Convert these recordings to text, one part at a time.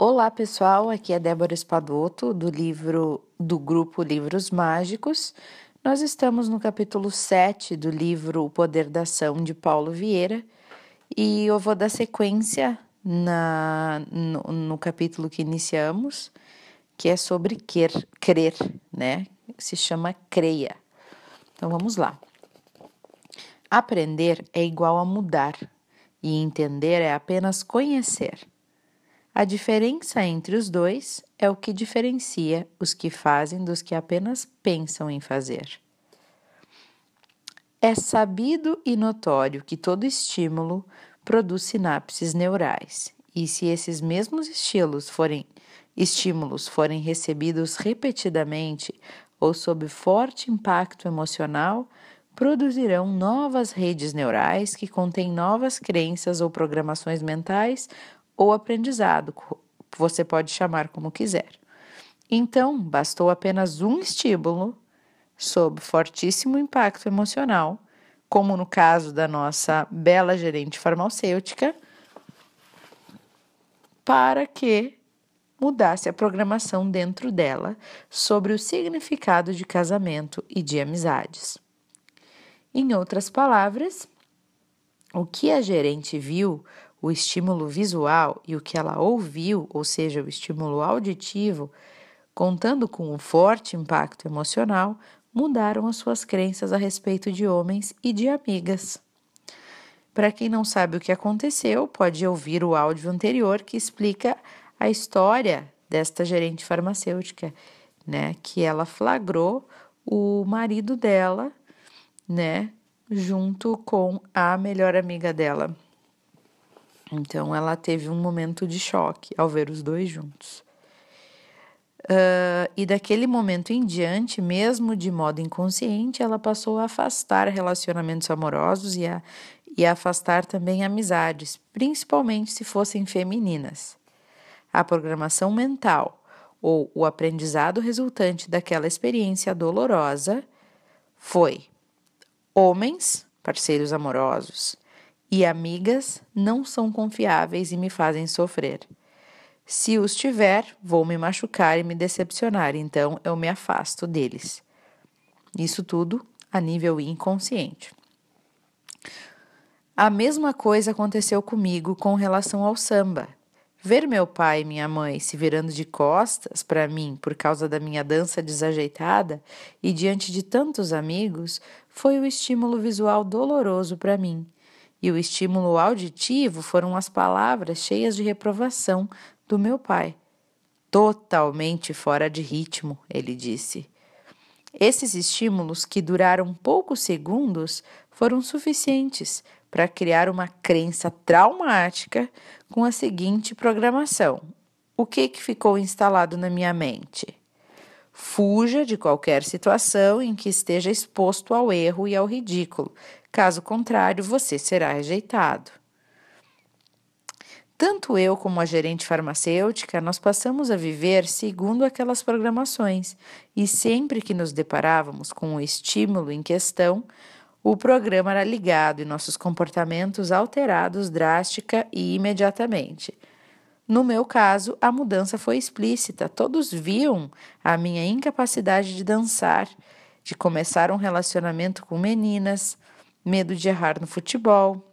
Olá pessoal, aqui é Débora Espadoto do livro do grupo Livros Mágicos. Nós estamos no capítulo 7 do livro O Poder da Ação de Paulo Vieira e eu vou dar sequência na, no, no capítulo que iniciamos, que é sobre quer, crer, né? Se chama creia. Então vamos lá. Aprender é igual a mudar e entender é apenas conhecer. A diferença entre os dois é o que diferencia os que fazem dos que apenas pensam em fazer. É sabido e notório que todo estímulo produz sinapses neurais, e se esses mesmos estilos forem estímulos forem recebidos repetidamente ou sob forte impacto emocional, produzirão novas redes neurais que contêm novas crenças ou programações mentais ou aprendizado, você pode chamar como quiser. Então, bastou apenas um estímulo sob fortíssimo impacto emocional, como no caso da nossa bela gerente farmacêutica, para que mudasse a programação dentro dela sobre o significado de casamento e de amizades. Em outras palavras, o que a gerente viu o estímulo visual e o que ela ouviu, ou seja, o estímulo auditivo, contando com um forte impacto emocional, mudaram as suas crenças a respeito de homens e de amigas. Para quem não sabe o que aconteceu, pode ouvir o áudio anterior que explica a história desta gerente farmacêutica, né, que ela flagrou o marido dela, né, junto com a melhor amiga dela. Então ela teve um momento de choque ao ver os dois juntos. Uh, e daquele momento em diante, mesmo de modo inconsciente, ela passou a afastar relacionamentos amorosos e a, e a afastar também amizades, principalmente se fossem femininas. A programação mental ou o aprendizado resultante daquela experiência dolorosa foi: homens, parceiros amorosos, e amigas não são confiáveis e me fazem sofrer. Se os tiver, vou me machucar e me decepcionar, então eu me afasto deles. Isso tudo a nível inconsciente. A mesma coisa aconteceu comigo com relação ao samba. Ver meu pai e minha mãe se virando de costas para mim por causa da minha dança desajeitada e diante de tantos amigos foi o estímulo visual doloroso para mim e o estímulo auditivo foram as palavras cheias de reprovação do meu pai. Totalmente fora de ritmo, ele disse. Esses estímulos, que duraram poucos segundos, foram suficientes para criar uma crença traumática com a seguinte programação: o que, que ficou instalado na minha mente? Fuja de qualquer situação em que esteja exposto ao erro e ao ridículo, Caso contrário, você será rejeitado. Tanto eu como a gerente farmacêutica, nós passamos a viver segundo aquelas programações, e sempre que nos deparávamos com o estímulo em questão, o programa era ligado e nossos comportamentos alterados drástica e imediatamente. No meu caso, a mudança foi explícita. Todos viam a minha incapacidade de dançar, de começar um relacionamento com meninas, medo de errar no futebol.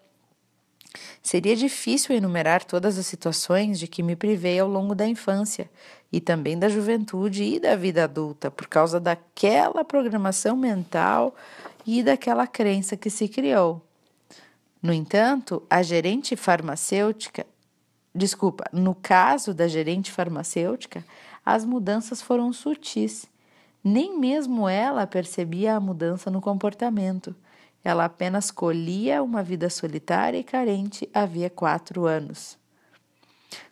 Seria difícil enumerar todas as situações de que me privei ao longo da infância e também da juventude e da vida adulta por causa daquela programação mental e daquela crença que se criou. No entanto, a gerente farmacêutica, desculpa, no caso da gerente farmacêutica, as mudanças foram sutis. Nem mesmo ela percebia a mudança no comportamento. Ela apenas colhia uma vida solitária e carente havia quatro anos.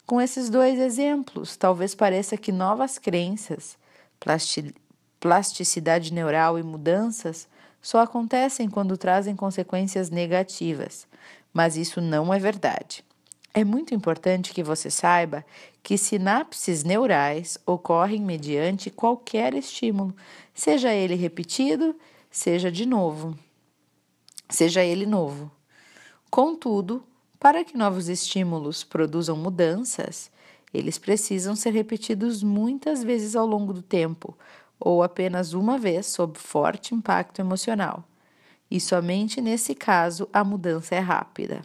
Com esses dois exemplos, talvez pareça que novas crenças, plasticidade neural e mudanças só acontecem quando trazem consequências negativas, mas isso não é verdade. É muito importante que você saiba que sinapses neurais ocorrem mediante qualquer estímulo, seja ele repetido, seja de novo seja ele novo. Contudo, para que novos estímulos produzam mudanças, Eles precisam ser repetidos muitas vezes ao longo do tempo, ou apenas uma vez sob forte impacto emocional. E somente nesse caso a mudança é rápida.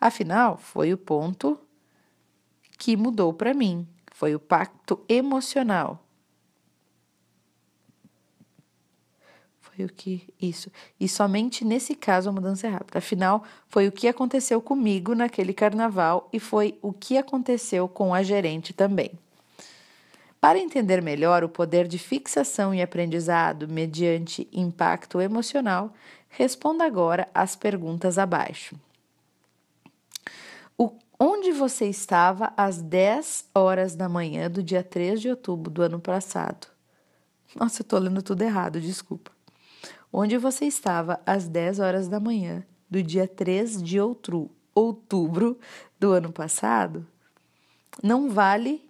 Afinal, foi o ponto que mudou para mim, foi o pacto emocional. Foi o que isso. E somente nesse caso a mudança é rápida. Afinal, foi o que aconteceu comigo naquele carnaval e foi o que aconteceu com a gerente também. Para entender melhor o poder de fixação e aprendizado mediante impacto emocional, responda agora às perguntas abaixo. O, onde você estava às 10 horas da manhã do dia 3 de outubro do ano passado? Nossa, eu estou lendo tudo errado, desculpa onde você estava às 10 horas da manhã do dia 3 de outro, outubro do ano passado, não vale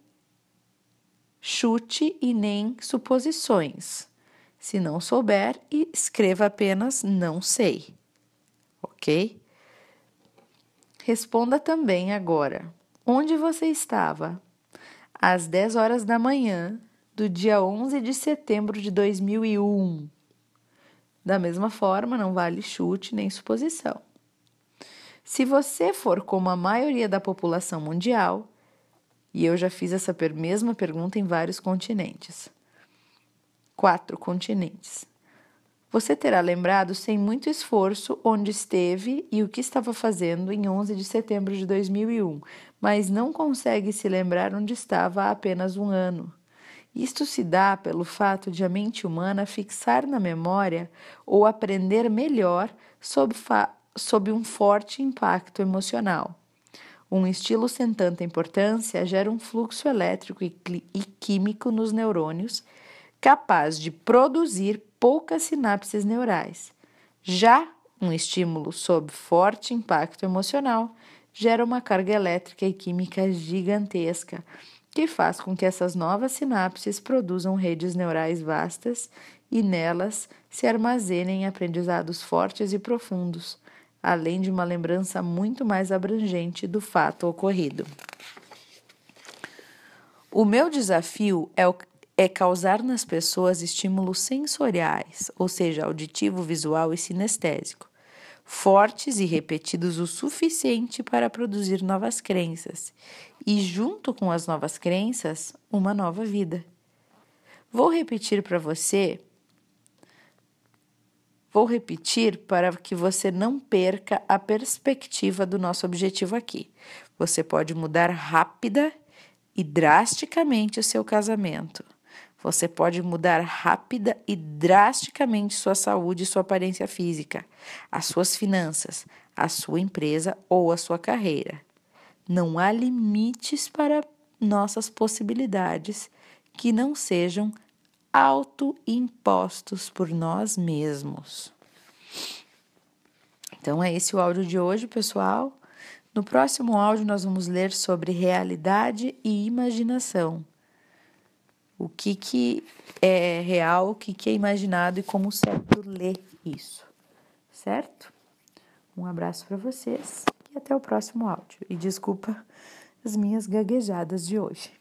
chute e nem suposições. Se não souber, escreva apenas não sei. Ok? Responda também agora: onde você estava às 10 horas da manhã do dia 11 de setembro de 2001? Da mesma forma, não vale chute nem suposição. Se você for como a maioria da população mundial, e eu já fiz essa mesma pergunta em vários continentes quatro continentes. Você terá lembrado sem muito esforço onde esteve e o que estava fazendo em 11 de setembro de 2001, mas não consegue se lembrar onde estava há apenas um ano. Isto se dá pelo fato de a mente humana fixar na memória ou aprender melhor sob, sob um forte impacto emocional. Um estilo sem tanta importância gera um fluxo elétrico e, e químico nos neurônios capaz de produzir poucas sinapses neurais. Já um estímulo sob forte impacto emocional gera uma carga elétrica e química gigantesca que faz com que essas novas sinapses produzam redes neurais vastas e nelas se armazenem aprendizados fortes e profundos, além de uma lembrança muito mais abrangente do fato ocorrido. O meu desafio é, o, é causar nas pessoas estímulos sensoriais, ou seja, auditivo, visual e sinestésico, fortes e repetidos o suficiente para produzir novas crenças e, junto com as novas crenças, uma nova vida. Vou repetir para você. Vou repetir para que você não perca a perspectiva do nosso objetivo aqui. Você pode mudar rápida e drasticamente o seu casamento você pode mudar rápida e drasticamente sua saúde e sua aparência física, as suas finanças, a sua empresa ou a sua carreira. Não há limites para nossas possibilidades que não sejam autoimpostos por nós mesmos. Então é esse o áudio de hoje, pessoal. No próximo áudio nós vamos ler sobre realidade e imaginação o que, que é real, o que, que é imaginado e como o cérebro lê isso, certo? Um abraço para vocês e até o próximo áudio. E desculpa as minhas gaguejadas de hoje.